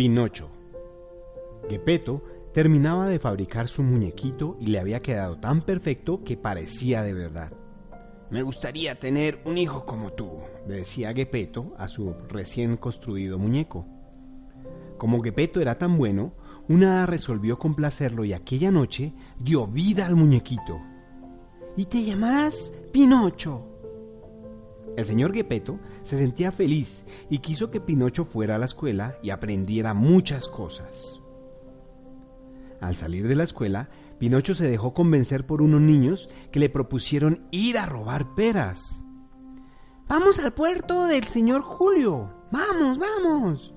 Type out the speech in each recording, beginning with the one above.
Pinocho. Gepetto terminaba de fabricar su muñequito y le había quedado tan perfecto que parecía de verdad. Me gustaría tener un hijo como tú, decía Gepetto a su recién construido muñeco. Como Gepetto era tan bueno, una hada resolvió complacerlo y aquella noche dio vida al muñequito. Y te llamarás Pinocho. El señor Gepetto se sentía feliz y quiso que Pinocho fuera a la escuela y aprendiera muchas cosas. Al salir de la escuela, Pinocho se dejó convencer por unos niños que le propusieron ir a robar peras. Vamos al puerto del señor Julio. Vamos, vamos.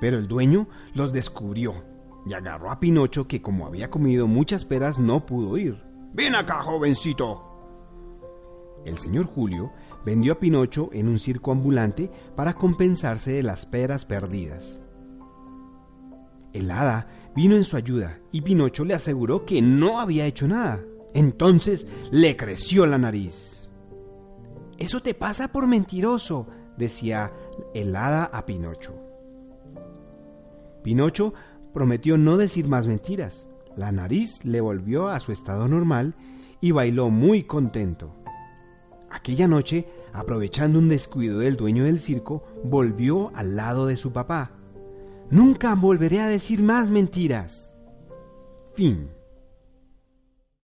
Pero el dueño los descubrió y agarró a Pinocho que como había comido muchas peras no pudo ir. Ven acá, jovencito. El señor Julio vendió a Pinocho en un circo ambulante para compensarse de las peras perdidas. El hada vino en su ayuda y Pinocho le aseguró que no había hecho nada. Entonces le creció la nariz. Eso te pasa por mentiroso, decía el hada a Pinocho. Pinocho prometió no decir más mentiras. La nariz le volvió a su estado normal y bailó muy contento. Aquella noche, aprovechando un descuido del dueño del circo, volvió al lado de su papá. Nunca volveré a decir más mentiras. Fin.